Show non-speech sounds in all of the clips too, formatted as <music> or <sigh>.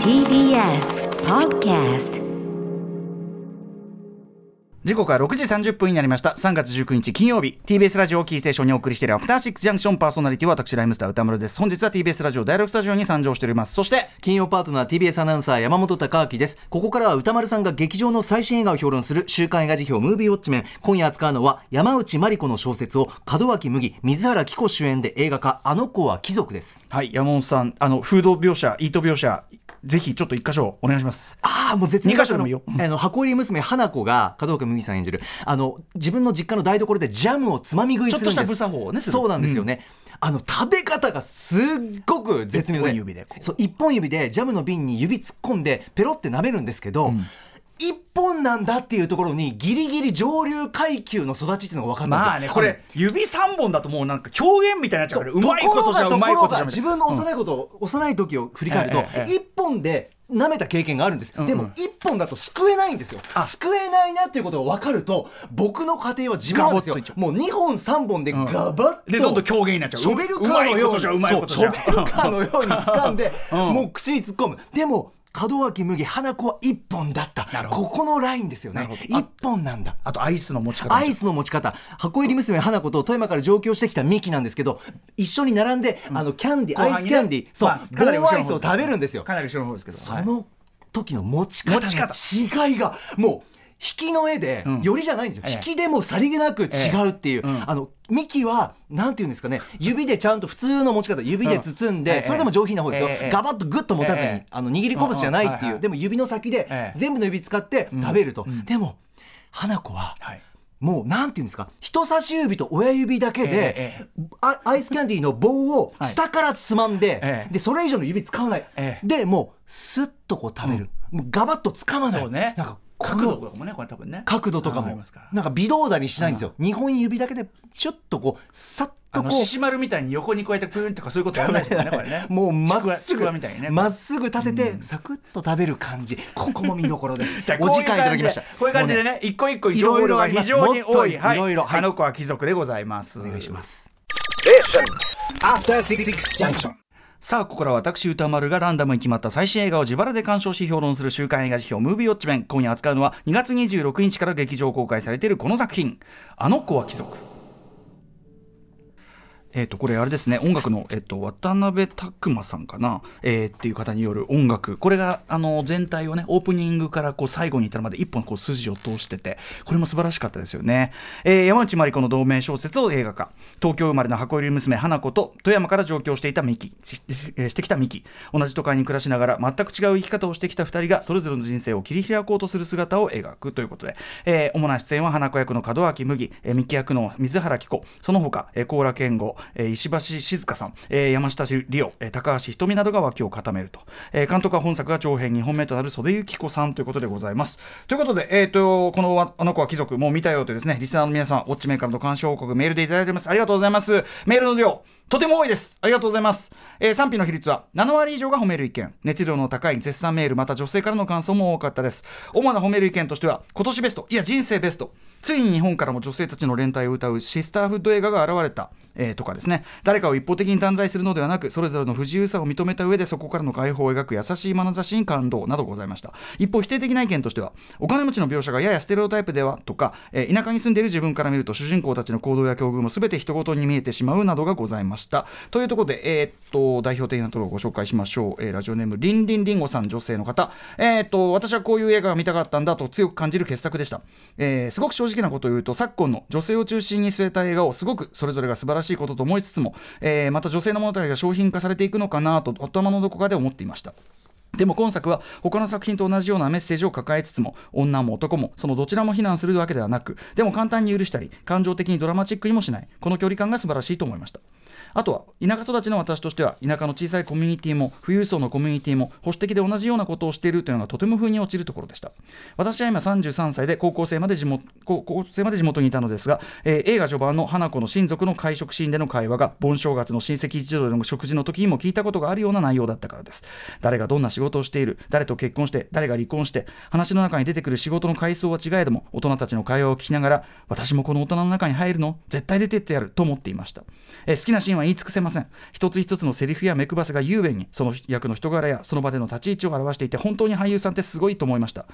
TBS Podcast 時刻は6時30分になりました。3月19日金曜日。TBS ラジオキーステーションにお送りしているアフターシックスジャンクションパーソナリティは私ライムスター歌丸です。本日は TBS ラジオ第6スタジオに参上しております。そして金曜パートナー TBS アナウンサー山本貴明です。ここからは歌丸さんが劇場の最新映画を評論する週刊映画辞表ムービーウォッチメン。今夜扱うのは山内真理子の小説を門脇麦水原希子主演で映画化。あの子は貴族です。はい山本さん。あのフード描写イート描写ぜひちょっと一箇所お願いします。ああもう絶二箇所でもいいよ。あの箱入り娘花子が門脇麦さん演じるあの自分の実家の台所でジャムをつまみ食いするんです。ちょっとした無作法をねそうなんですよね、あの食べ方がすっごく絶妙で。一本指でそう一本指でジャムの瓶に指突っ込んでペロって舐めるんですけど、一本なんだっていうところにギリギリ上流階級の育ちっていうのが分かったんですよ。まあねこれ指3本だともうなんか狂言みたいになっちゃうからうまいことじゃうまいことじゃ。自分の幼いことを、幼い時を振り返ると、一本で舐めた経験があるんです、んうん。でも一本だと救えないんですよ。救えないなっていうことが分かると僕の家庭は自分はですよ。もう2本3本でガバッと、でどんどん狂言になっちゃう。ショベルカーのうまいようにことじゃうまいことじゃ。そうショベルカーのように掴んで、うん。もう口に突っ込む。でも門脇麦花子は一本だった。ここのラインですよね。なるほど。あ一本なんだ。あとアイスの持ち方。アイスの持ち方。箱入り娘花子と富山から上京してきたミキなんですけど一緒に並んで、あのキャンディー、アイスキャンディー、そう、まあアイスを食べるんですよ。かなり後ろの方ですけど。はい。その時の持ち方持ち方。の違いがもう引きの絵で、うん。よりじゃないんですよ、ええ。引きでもさりげなく違うっていう、あのミキはなんていうんですかね。指でちゃんと普通の持ち方指で包んで、それでも上品な方ですよ、ええ。ガバッとグッと持たずに、ええ。あの握り拳じゃないっていう、でも指の先で、ええ。全部の指使って食べると、でも花子は、はい。もうなんていうんですか。人差し指と親指だけで、アイスキャンディーの棒を下からつまんで、ええ。でそれ以上の指使わない、ええ。でもうスッとこう食べる、もうガバッと掴まない。そうね。なんか角度とかもねこれ多分ね。角度とかあありもますから。なんか微動だにしないんですよ、2本指だけでちょっとこうさっあとこう。の獅子丸みたいに横にこうやってプーンとかそういうことやらないですよね <laughs> これね。もうまっすぐわみたいにねまっすぐ立ててサクッと食べる感じ。<laughs> ここも見どころです。<laughs> お時間いただきました。こういう感じでね一個一個情報量が非常に多い。いろいろあの子は貴族でございます。お願いしますさあここからは私歌丸がランダムに決まった最新映画を自腹で鑑賞し評論する週刊映画辞表ムービーウォッチメン。今夜扱うのは2月26日から劇場公開されているこの作品「あの子は貴族」えー、とこれあれですね。音楽の、えっと渡辺拓馬さんかな、えーっていう方による音楽。これがあの全体をねオープニングからこう最後に至るまで一本こう筋を通しててこれも素晴らしかったですよね、えー山内まり子の同名小説を映画化。東京生まれの箱入り娘花子と富山から上京していたミキししてきたミキ同じ都会に暮らしながら全く違う生き方をしてきた2人がそれぞれの人生を切り開こうとする姿を描くということで、えー主な出演は花子役の門脇麦、えーミキ役の水原希子。その他、えー、高良健吾、え石橋静香さん、え山下理央、え高橋ひとみなどが脇を固めると、え監督は本作が長編2本目となる袖由紀子さんということでございます。ということで、えー、とこのあの子は貴族もう見たよというですねリスナーの皆さんウォッチメーカーの鑑賞報告メールでいただいてます。ありがとうございます。メールの量とても多いです。ありがとうございます。えー賛否の比率は7割以上が褒める意見。熱量の高い絶賛メール、また女性からの感想も多かったです。主な褒める意見としては、今年ベスト、いや人生ベスト。ついに日本からも女性たちの連帯を歌うシスターフッド映画が現れた。えーとかですね。誰かを一方的に断罪するのではなく、それぞれの不自由さを認めた上でそこからの解放を描く優しい眼差しに感動などございました。一方否定的な意見としては、お金持ちの描写がややステレオタイプではとか、えー田舎に住んでいる自分から見ると主人公たちの行動や境遇も全て人事に見えてしまうなどがございました。ましたというところで、えーっと、代表的なところをご紹介しましょう。えーラジオネーム、りんりんりんごさん、女性の方。えーっと、私はこういう映画が見たかったんだと強く感じる傑作でした。えーすごく正直なことを言うと、昨今の女性を中心に据えた映画をすごくそれぞれが素晴らしいことと思いつつも、えーまた女性の物語が商品化されていくのかなと頭のどこかで思っていました。でも今作は他の作品と同じようなメッセージを抱えつつも女も男もそのどちらも非難するわけではなくでも簡単に許したり感情的にドラマチックにもしないこの距離感が素晴らしいと思いましたあとは田舎育ちの私としては田舎の小さいコミュニティも富裕層のコミュニティも保守的で同じようなことをしているというのがとても風に落ちるところでした。私は今33歳で高校生まで地元高校生まで地元にいたのですが、えー映画序盤の花子の親族の会食シーンでの会話が盆正月の親戚一同での食事の時にも聞いたことがあるような内容だったからです。誰がどんな仕事をしている誰と結婚して誰が離婚して話の中に出てくる仕事の階層は違えども大人たちの会話を聞きながら私もこの大人の中に入るの絶対出てってやると思っていました、えー好きなシーンは言い尽くせません。一つ一つのセリフや目配せが雄弁にその役の人柄やその場での立ち位置を表していて本当に俳優さんってすごいと思いました。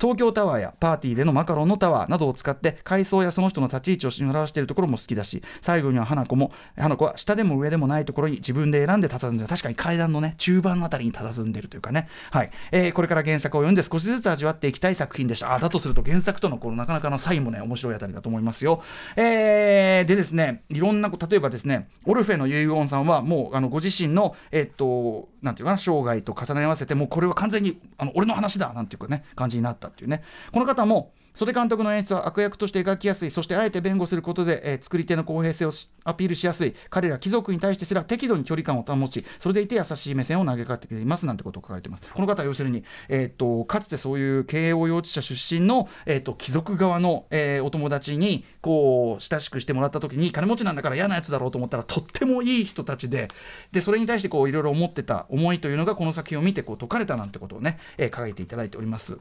東京タワーやパーティーでのマカロンのタワーなどを使って階層やその人の立ち位置を表しているところも好きだし最後には花子も花子は下でも上でもないところに自分で選んで佇んで確かに階段のね中盤あたりに佇んでるというかね。はい、えーこれから原作を読んで少しずつ味わっていきたい作品でした。あだとすると原作とのこのなかなかの差異もね面白いあたりだと思いますよ、えーでですねいろんな例えばですねルフェの遺言さんはもうあのご自身のえっとなんていうかな生涯と重ね合わせてもうこれは完全にあの俺の話だなんていうかね感じになったっていうね。この方も袖監督の演出は悪役として描きやすいそしてあえて弁護することで、えー作り手の公平性をアピールしやすい彼ら貴族に対してすら適度に距離感を保ちそれでいて優しい目線を投げかけていますなんてことを書かれていますこの方は要するに、えーっとかつてそういう慶応幼稚舎出身の、えーっと貴族側の、えーお友達にこう親しくしてもらった時に金持ちなんだから嫌なやつだろうと思ったらとってもいい人たちででそれに対してこういろいろ思ってた思いというのがこの作品を見てこう解かれたなんてことをね、えー書いていただいております。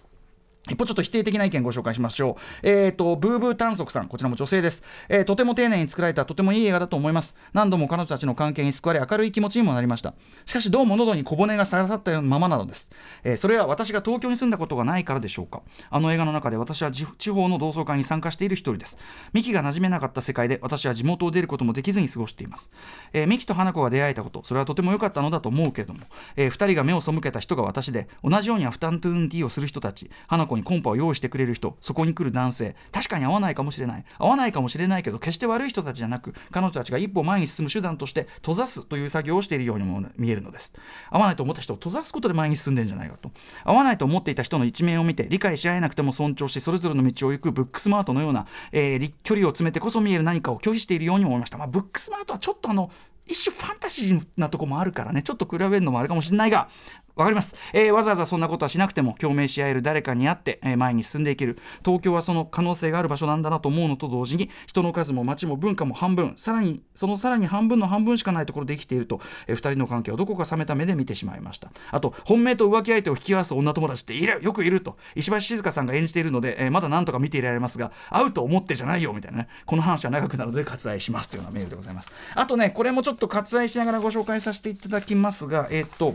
一方ちょっと否定的な意見ご紹介しましょう。えっ、と、ブーブー短足さん、こちらも女性です、えーとても丁寧に作られたとてもいい映画だと思います。何度も彼女たちの関係に救われ明るい気持ちにもなりました。しかしどうも喉に小骨が刺さったようなままなのです。えーそれは私が東京に住んだことがないからでしょうか。あの映画の中で私は地方の同窓会に参加している一人です。ミキが馴染めなかった世界で私は地元を出ることもできずに過ごしています。えーミキと花子が出会えたこと、それはとても良かったのだと思うけれども、えー二人が目を背けた人が私で、同じようにアフタヌーンティーをする人たち、花子にコンパを用意してくれる人、そこに来る男性、確かに合わないかもしれない。合わないかもしれないけど、決して悪い人たちじゃなく、彼女たちが一歩前に進む手段として、閉ざすという作業をしているようにも見えるのです。合わないと思った人を閉ざすことで前に進んでんじゃないかと。合わないと思っていた人の一面を見て、理解し合えなくても尊重し、それぞれの道を行くブックスマートのような、えー距離を詰めてこそ見える何かを拒否しているように思いました。まあ、ブックスマートはちょっとあの、一種ファンタジーなとこもあるからね、ちょっと比べるのもあるかもしれないが、わかります、えーわざわざそんなことはしなくても共鳴し合える誰かに会って、えー前に進んでいける。東京はその可能性がある場所なんだなと思うのと同時に人の数も街も文化も半分さらにそのさらに半分の半分しかないところで生きていると、えー、2人の関係をどこか冷めた目で見てしまいました。あと本命と浮気相手を引き合わす女友達っているよくいると石橋静香さんが演じているので、えーまだなんとか見ていられますが会うと思ってじゃないよみたいなねこの話は長くなるので割愛しますというようなメールでございます。あとねこれもちょっと割愛しながらご紹介させていただきますがえーっと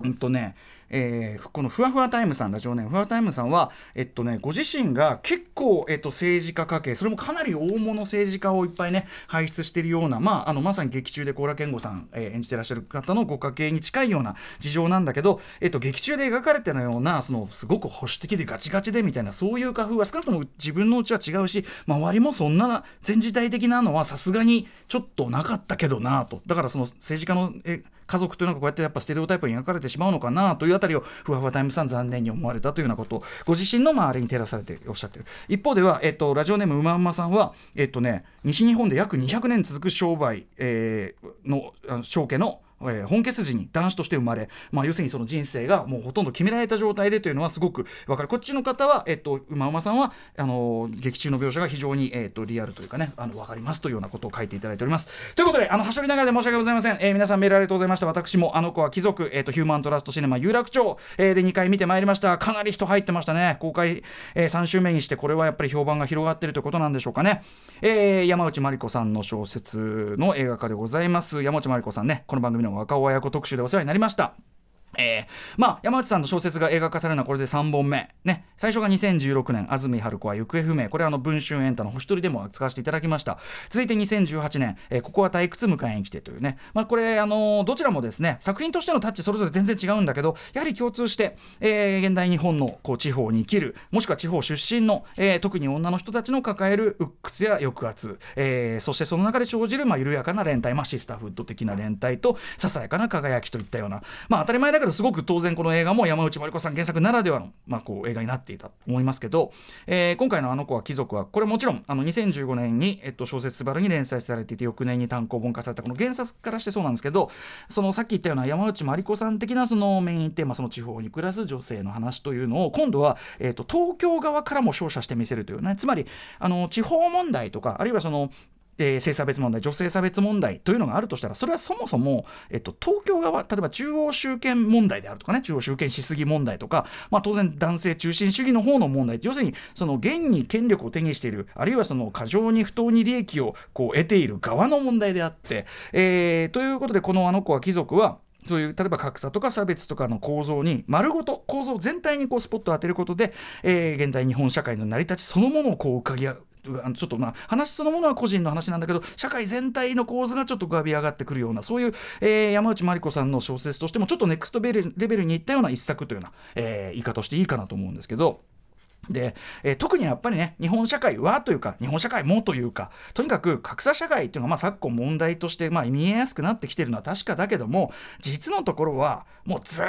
うんとねえーこのふわふわタイムさんラジオネーム。ふわタイムさんは、えっとね、ご自身が結構、えっと、政治家家系それもかなり大物政治家をいっぱいね輩出しているような、まあ、あのまさに劇中で高良健吾さん、えー演じてらっしゃる方のご家系に近いような事情なんだけど、えっと、劇中で描かれてるようなそのすごく保守的でガチガチでみたいなそういう家風は少なくとも自分のうちは違うし周りもそんな全時代的なのはさすがにちょっとなかったけどなと。だからその政治家のえ家族というのがこうやってやっぱステレオタイプに描かれてしまうのかなというあたりをふわふわタイムさん残念に思われたというようなことをご自身の周りに照らされておっしゃってる。一方では、えっと、ラジオネームうまうまさんは、えっとね、西日本で約200年続く商売、えーのあの商家のえー本家筋に男子として生まれ、まあ、要するにその人生がもうほとんど決められた状態でというのはすごく分かる。こっちの方は、えっと、馬馬さんはあの劇中の描写が非常に、えっと、リアルというかねあの分かりますというようなことを書いていただいております。ということであのはしょりながらで申し訳ございません、えー皆さんメールありがとうございました。私もあの子は貴族、えっと、ヒューマントラストシネマ有楽町、えーで2回見てまいりました。かなり人入ってましたね。公開、え3週目にしてこれはやっぱり評判が広がってるということなんでしょうかね、えー山内まりこさんの小説の映画化でございます。山内まりこさんねこの番組の若尾親子特集でお世話になりました。えーまあ、山内さんの小説が映画化されるのはこれで3本目、ね、最初が2016年安住春子は行方不明。これはあの文春エンタの星取りでも使わせていただきました。続いて2018年、えーここは退屈迎えに来てというね、まあ、これ、あのーどちらもですね作品としてのタッチそれぞれ全然違うんだけどやはり共通して、えー現代日本のこう地方に生きるもしくは地方出身の、えー特に女の人たちの抱える鬱屈や抑圧、えーそしてその中で生じる、まあ、緩やかな連帯、まあ、シスターフッド的な連帯とささやかな輝きといったような、まあ、当たり前だけどすごく当然この映画も山内まりこさん原作ならではの、まあ、こう映画になっていたと思いますけど、えー今回の「あの子は貴族は」これもちろんあの2015年に、えっと、小説「すばる」に連載されていて翌年に単行本化されたこの原作からしてそうなんですけどそのさっき言ったような山内まりこさん的なそのメインテーマその地方に暮らす女性の話というのを今度は、えっと、東京側からも照射してみせるというね。つまりあの地方問題とかあるいはそのえー性差別問題女性差別問題というのがあるとしたらそれはそもそも、えっと、東京側例えば中央集権問題であるとかね中央集権しすぎ問題とか、まあ、当然男性中心主義の方の問題要するにその現に権力を手にしているあるいはその過剰に不当に利益をこう得ている側の問題であって、えーということでこのあの子は貴族はそういう例えば格差とか差別とかの構造に丸ごと構造全体にこうスポットを当てることで、えー現代日本社会の成り立ちそのものをこう浮かぎ上あのちょっとま話そのものは個人の話なんだけど社会全体の構図がちょっと浮かび上がってくるようなそういう、えー山内真理子さんの小説としてもちょっとネクストベルレベルにいったような一作というような、えー言い方をしていいかなと思うんですけど。で、えー特にやっぱりね日本社会はというか日本社会もというかとにかく格差社会っていうのがまあ昨今問題としてまあ見えやすくなってきてるのは確かだけども実のところはもうずっ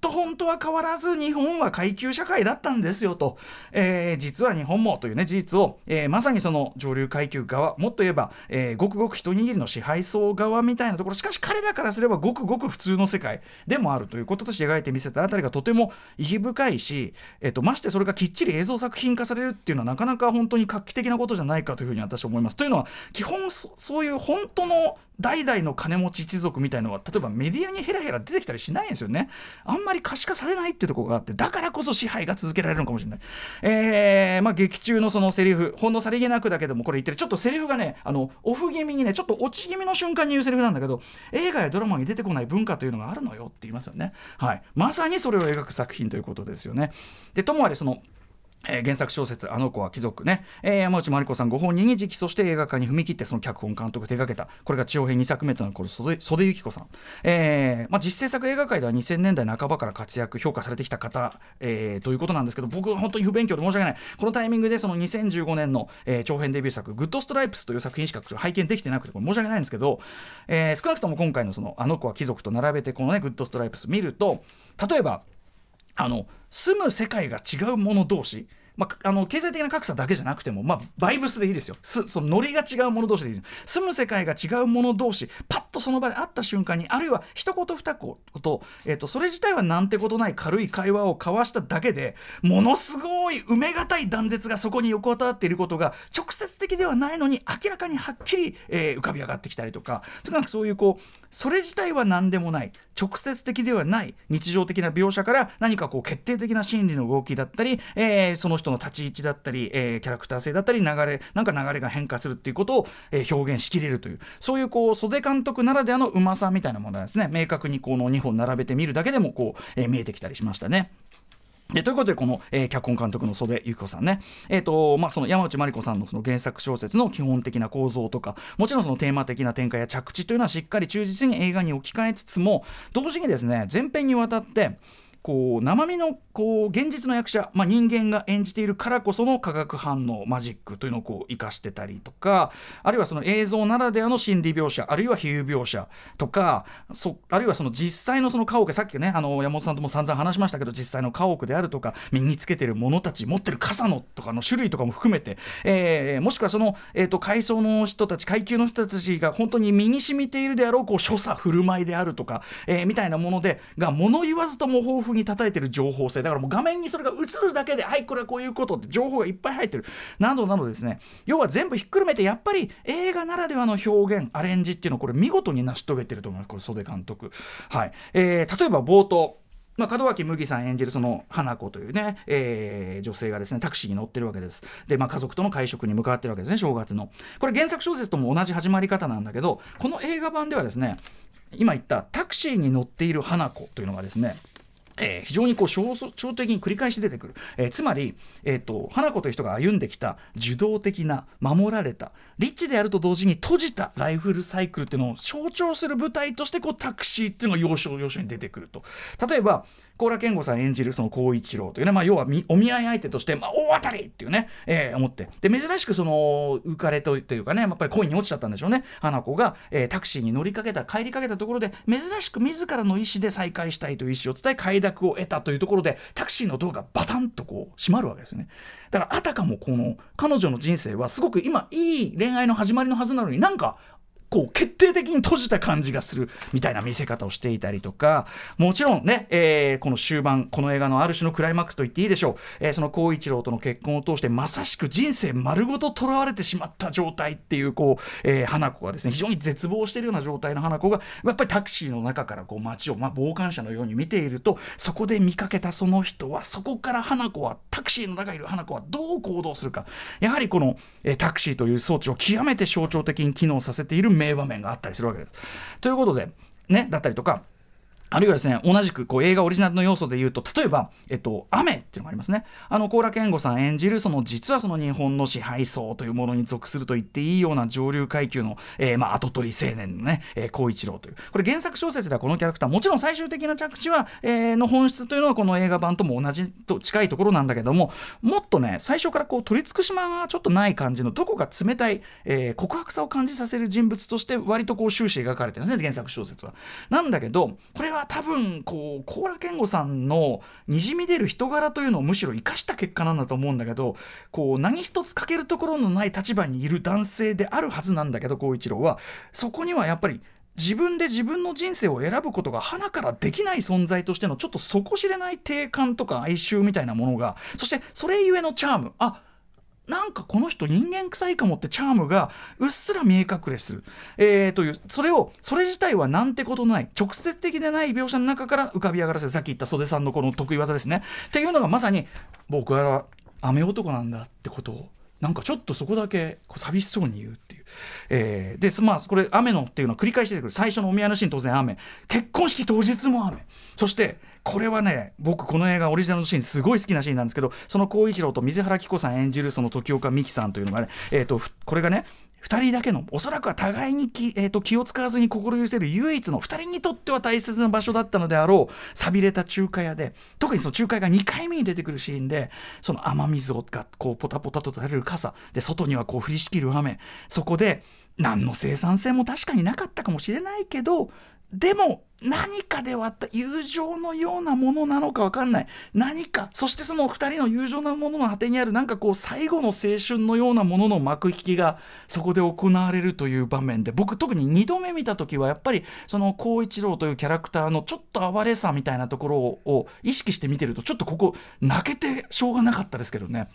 と本当は変わらず日本は階級社会だったんですよと、えー実は日本もというね事実を、えーまさにその上流階級側もっと言えば、えーごくごく一握りの支配層側みたいなところしかし彼らからすればごくごく普通の世界でもあるということとして描いてみせたあたりがとても意義深いし、えっとましてそれがきっちり映像作品化されるっていうのはなかなか本当に画期的なことじゃないかというふうに私は思います。というのは基本そそういう本当の代々の金持ち一族みたいのは例えばメディアにヘラヘラ出てきたりしないんですよね。あんまり可視化されないっていうところがあってだからこそ支配が続けられるのかもしれない。えーまあ、劇中のそのセリフほんのさりげなくだけどもこれ言ってるちょっとセリフがねあのオフ気味にねちょっと落ち気味の瞬間に言うセリフなんだけど映画やドラマに出てこない文化というのがあるのよって言いますよね。はい、まさにそれを描く作品ということですよね。でともあれそのえー原作小説「あの子は貴族ね」えー山内まりこさんご本人に直訴して映画化に踏み切ってその脚本監督手掛けた。これが長編2作目となるこの岨手由貴子さん、えーまあ、自主制作映画界では2000年代半ばから活躍評価されてきた方、えーということなんですけど僕は本当に不勉強で申し訳ない。このタイミングでその2015年の、えー長編デビュー作「グッドストライプス」という作品しか拝見できてなくてこれ申し訳ないんですけど、えー少なくとも今回のその「あの子は貴族」と並べてこのね「グッドストライプス」見ると例えばあの住む世界が違う者同士まあ、あの経済的な格差だけじゃなくても、まあ、バイブスでいいですよ。すそのノリが違う者同士でいいです住む世界が違う者同士パッとその場で会った瞬間にあるいは一言二言,、えー、とそれ自体はなんてことない軽い会話を交わしただけでものすごい埋めがたい断絶がそこに横たわっていることが直接的ではないのに明らかにはっきり、えー浮かび上がってきたりとかとにかくそういうこうそれ自体は何でもない直接的ではない日常的な描写から何かこう決定的な心理の動きだったり、えーその人の立ち位置だったり、えーキャラクター性だったり流れなんか流れが変化するっていうことを、えー表現しきれるという。そういうこう袖監督ならではのうまさみたいなものがですね。明確にこの2本並べてみるだけでもこう、えー見えてきたりしましたね。でということでこの、えー脚本監督の袖由紀子さんね、えーとまあ、その山内まりこさんのその原作小説の基本的な構造とかもちろんそのテーマ的な展開や着地というのはしっかり忠実に映画に置き換えつつも同時にですね前編にわたってこう生身のこう現実の役者、まあ、人間が演じているからこその化学反応マジックというのをこう生かしてたりとかあるいはその映像ならではの心理描写あるいは比喩描写とかそあるいはその実際のその家屋さっきねあの山本さんとも散々話しましたけど実際の家屋であるとか身につけてる者たち持ってる傘のとかの種類とかも含めて、えーもしくはその、えー、と階層の人たち階級の人たちが本当に身に染みているであろうこう所作振る舞いであるとか、えーみたいなものでが物言わずとも豊富に叩いてる情報性だからもう画面にそれが映るだけではいこれはこういうことって情報がいっぱい入ってる。などなどですね。要は全部ひっくるめてやっぱり映画ならではの表現アレンジっていうのをこれ見事に成し遂げてると思います。これ袖監督。はい、えー例えば冒頭。まあ、門脇麦さん演じるその花子というね、えー女性がですねタクシーに乗ってるわけです。で、まあ、家族との会食に向かってるわけですね正月の。これ原作小説とも同じ始まり方なんだけどこの映画版ではですね今言ったタクシーに乗っている花子というのがですねえー非常にこう象徴的に繰り返し出てくる、えーつまり、えー、と花子という人が歩んできた受動的な守られたリッチであると同時に閉じたライフルサイクルっていうのを象徴する舞台としてこうタクシーっていうのが要所要所に出てくると。例えば高良健吾さん演じるその孝一郎というね、まあ、要はお見合い相手として、まあ、大当たりっていうね、えー思って。で珍しくその浮かれとというかねやっぱり恋に落ちちゃったんでしょうね。花子が、えータクシーに乗りかけた帰りかけたところで珍しく自らの意思で再会したいという意思を伝え快諾を得たというところでタクシーのドアがバタンとこう閉まるわけですよね。だからあたかもこの彼女の人生はすごく今いい恋愛の始まりのはずなのになんか構決定的に閉じた感じがするみたいな見せ方をしていたりとかもちろんね、えー、この終盤この映画のある種のクライマックスと言っていいでしょう、えー、その孝一郎との結婚を通してまさしく人生丸ごと囚われてしまった状態っていうこう、えー、花子がですね非常に絶望しているような状態の花子がやっぱりタクシーの中からこう街を、まあ、傍観者のように見ているとそこで見かけたその人はそこから花子はタクシーの中にいる花子はどう行動するか。やはりこの、えー、タクシーという装置を極めて象徴的に機能させている名場面があったりするわけです。ということでねだったりとかあるいはですね、同じくこう映画オリジナルの要素で言うと、例えば、えっと、雨っていうのがありますね。あの、高良健吾さん演じる、その、実はその日本の支配層というものに属すると言っていいような上流階級の、えー、まあ、跡取り青年のね、えー、孝一郎という。これ原作小説ではこのキャラクター、もちろん最終的な着地は、えー、の本質というのはこの映画版とも同じと近いところなんだけども、もっとね、最初からこう、取り尽くしまがちょっとない感じの、どこか冷たい、えー、告白さを感じさせる人物として、割とこう、終始描かれてるんですね、原作小説は。なんだけど、これは多分、こう、高良健吾さんのにじみ出る人柄というのをむしろ生かした結果なんだと思うんだけどこう何一つ欠けるところのない立場にいる男性であるはずなんだけど孝一郎は。そこにはやっぱり自分で自分の人生を選ぶことが花からできない存在としてのちょっと底知れない定感とか哀愁みたいなものがそしてそれゆえのチャーム。あなんかこの人人間臭いかもってチャームがうっすら見え隠れする、えー、というそれをそれ自体はなんてことない直接的でない描写の中から浮かび上がらせる。さっき言った袖さんのこの得意技ですね。っていうのがまさに僕は雨男なんだってことをなんかちょっとそこだけこう寂しそうに言うっていう。えー、で、まあ、これ、雨のっていうのは繰り返してくる。最初のお見合いのシーン当然雨。結婚式当日も雨。そして、これはね、僕、この映画オリジナルのシーン、すごい好きなシーンなんですけど、その孝一郎と水原希子さん演じる、その時岡美紀さんというのがね、えっ、ー、と、これがね、2人だけのおそらくは互いに気,、えーと、気を使わずに心許せる唯一の2人にとっては大切な場所だったのであろう寂れた中華屋で特にその中華屋が2回目に出てくるシーンでその雨水をがこうポタポタと垂れる傘で外にはこう降りしきる雨そこで何の生産性も確かになかったかもしれないけどでも何かで割った友情のようなものなのか分かんない何かそしてその2人の友情なものの果てにあるなんかこう最後の青春のようなものの幕引きがそこで行われるという場面で僕特に2度目見た時はやっぱりその孝一郎というキャラクターのちょっと哀れさみたいなところを意識して見てるとちょっとここ泣けてしょうがなかったですけどね。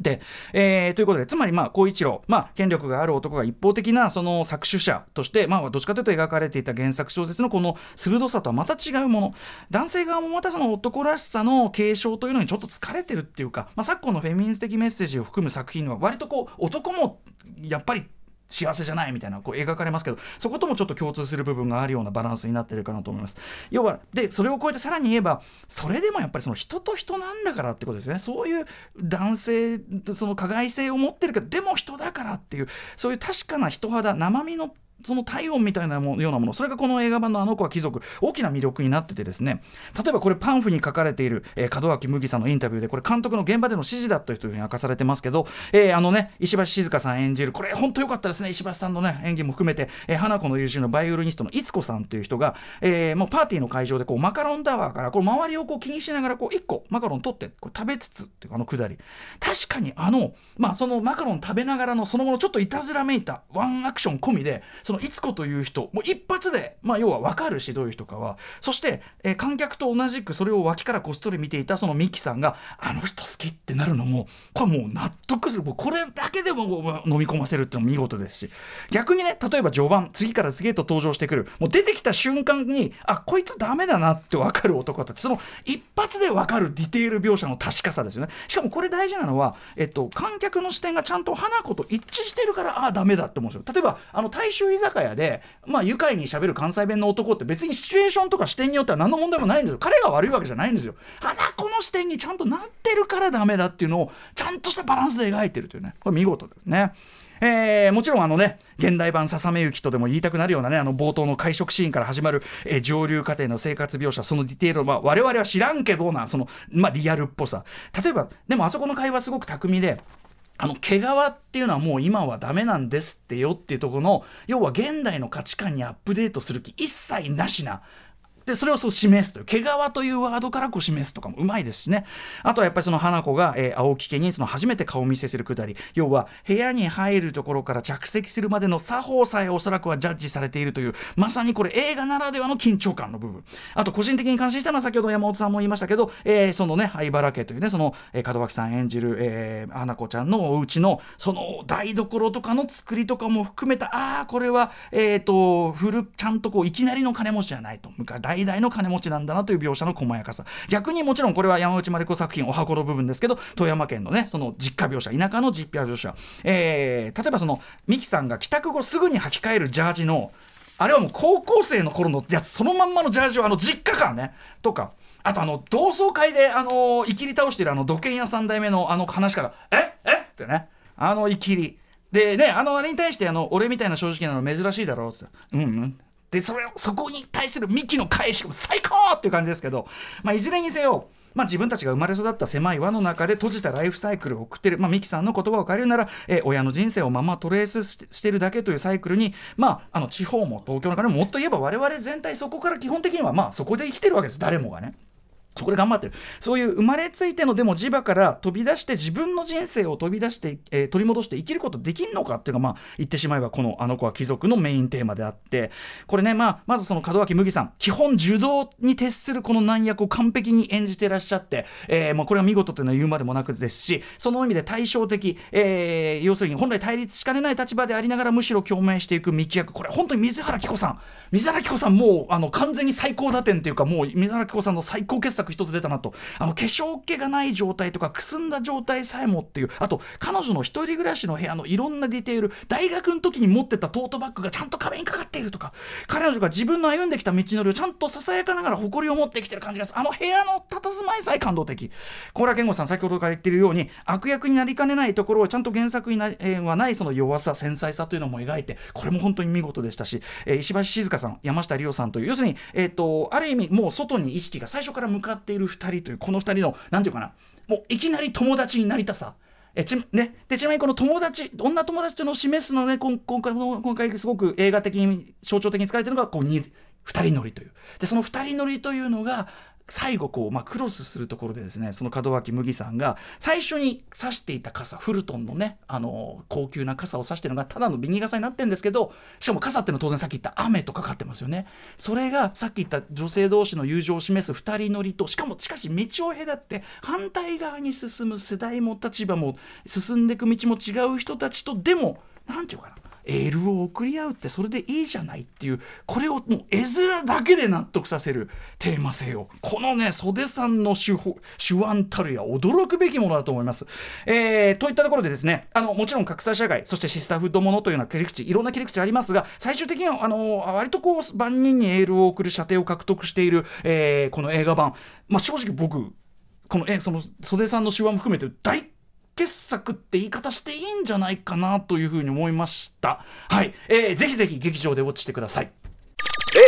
で、えー、ということで、つまり、まあ、孝一郎、まあ、権力がある男が一方的な、その作詞者として、まあ、どっちかというと描かれていた原作小説のこの鋭さとはまた違うもの。男性側もまたその男らしさの継承というのにちょっと疲れてるっていうか、まあ、昨今のフェミニス的メッセージを含む作品は、割とこう、男も、やっぱり幸せじゃないみたいなこう描かれますけどそこともちょっと共通する部分があるようなバランスになってるかなと思います。要はでそれを超えてさらに言えばそれでもやっぱりその人と人なんだからってことですね。そういう男性その加害性を持ってるけどでも人だからっていうそういう確かな人肌生身のその体温みたいなもようなものそれがこの映画版の「あの子は貴族」大きな魅力になっててですね。例えばこれパンフに書かれている、えー、門脇麦さんのインタビューでこれ監督の現場での指示だというふうに明かされてますけど、えー、あのね石橋静香さん演じるこれ本当良かったですね。石橋さんのね演技も含めて、えー、花子の友人のバイオリニストのいつこさんという人が、えー、もうパーティーの会場でこうマカロンタワーからこう周りをこう気にしながらこう1個マカロン取ってこう食べつつっていうあのくだり。確かにあのまあそのマカロン食べながらのその後のちょっといたずらめいたワンアクション込みでそのいつこという人もう一発で、まあ、要は分かるしどういう人かは。そして、えー、観客と同じくそれを脇からこっそり見ていたそのミキさんがあの人好きってなるのもこれもう納得する。もうこれだけでも飲み込ませるっていうのも見事ですし。逆にね例えば序盤次から次へと登場してくる。もう出てきた瞬間にあこいつダメだなって分かる男たち。その一発で分かるディテール描写の確かさですよね。しかもこれ大事なのは、えっと、観客の視点がちゃんと花子と一致してるからああダメだって思うんですよ。例えばあの大衆居酒屋でまあ、愉快にしゃべる関西弁の男って別にシチュエーションとか視点によっては何の問題もないんですよ。彼が悪いわけじゃないんですよ。花子の視点にちゃんとなってるからダメだっていうのをちゃんとしたバランスで描いてるというね。これ見事ですね。えー、もちろんあのね現代版「ささめゆき」とでも言いたくなるようなねあの冒頭の会食シーンから始まる、えー、上流家庭の生活描写そのディテールまあ、我々は知らんけどなその、まあ、リアルっぽさ。例えばでもあそこの会話すごく巧みであの毛皮っていうのはもう今はダメなんですってよっていうところの要は現代の価値観にアップデートする気一切なしなでそれをそう示すという。毛皮というワードからこう示すとかもうまいですしね。あとはやっぱりその花子が、えー、青木家にその初めて顔見せするくだり要は部屋に入るところから着席するまでの作法さえおそらくはジャッジされているというまさにこれ映画ならではの緊張感の部分。あと個人的に感心したのは先ほど山本さんも言いましたけど、えー、そのね灰原家というねその、えー、門脇さん演じる、えー、花子ちゃんのお家のその台所とかの作りとかも含めたああこれはえっ、ー、と古ちゃんとこういきなりの金持ちじゃないと。代々の金持ちなんだなという描写の細やかさ。逆にもちろんこれは山内まり子作品お箱の部分ですけど富山県のねその実家描写田舎の実家描写、えー、例えばそのミキさんが帰宅後すぐに履き替えるジャージのあれはもう高校生の頃のやつそのまんまのジャージをあの実家感ねとか。あとあの同窓会であのいきり倒してるあの土建屋3代目のあの話から「え？え？ってね。あのいきりでねあのあれに対してあの俺みたいな正直なの珍しいだろうっつって「うんうん」でそれそこに対するミキの返しも最高っていう感じですけど、まあ、いずれにせよまあ、自分たちが生まれ育った狭い輪の中で閉じたライフサイクルを送ってる、まあ、ミキさんの言葉を借りるなら、え、親の人生をままトレースしてるだけというサイクルに、まあ、あの地方も東京の中でももっと言えば我々全体そこから基本的にはまあそこで生きてるわけです誰もがね。そこで頑張ってる。そういう生まれついてのでも磁場から飛び出して自分の人生を飛び出して、えー、取り戻して生きることできんのかっていうのが、まあ、言ってしまえばこのあの子は貴族のメインテーマであって、これね、まあ、まずその門脇麦さん、基本受動に徹するこの難役を完璧に演じてらっしゃって、えー、もうこれは見事というのは言うまでもなくですし、その意味で対照的、えー、要するに本来対立しかねない立場でありながらむしろ共鳴していく幹役、これ本当に水原希子さん、水原希子さんもうあの完全に最高打点というか、もう水原希子さんの最高傑作一つ出たなと。あの化粧っ気がない状態とかくすんだ状態さえもっていう。あと彼女の一人暮らしの部屋のいろんなディテール大学の時に持ってたトートバッグがちゃんと壁にかかっているとか彼女が自分の歩んできた道のりをちゃんとささやかながら誇りを持ってきてる感じがすあの部屋の佇まいさえ感動的。高良健吾さん先ほどから言ってるように悪役になりかねないところをちゃんと原作にな、えー、はないその弱さ繊細さというのも描いてこれも本当に見事でしたし、えー、石橋静香さん山下理央さんという要するに、えーと、ある意味もう外に意識が最初から向かっている2人というこの2人の何て言うかな。もういきなり友達になりたさ。えちね、でちなみにこの友達女友達というのを示すのね今今回今回すごく映画的に象徴的に使われているのがこう 2, 2人乗りという。でその2人乗りというのが最後こう、まあ、クロスするところでですねその門脇麦さんが最初に差していた傘フルトンのねあの高級な傘を差してるのがただのビニ傘になってるんですけどしかも傘っていうのは当然さっき言った雨とかかってますよね。それがさっき言った女性同士の友情を示す2人乗りとしかもしかし道を隔って反対側に進む世代も立場も進んでいく道も違う人たちとでも何て言うかなエールを送り合うってそれでいいじゃないっていう。これをもう絵面だけで納得させるテーマ性を。このね袖さんの手手腕たるや驚くべきものだと思います。えー、といったところでですねあのもちろん格差社会そしてシスターフッドものというような切り口いろんな切り口ありますが最終的にはあの割とこう万人にエールを送る射程を獲得している、えー、この映画版、まあ、正直僕このえその袖さんの手腕も含めて大傑作って言い方していいんじゃないかなというふうに思いました。はい。えー、ぜひぜひ劇場でウォッチしてください。え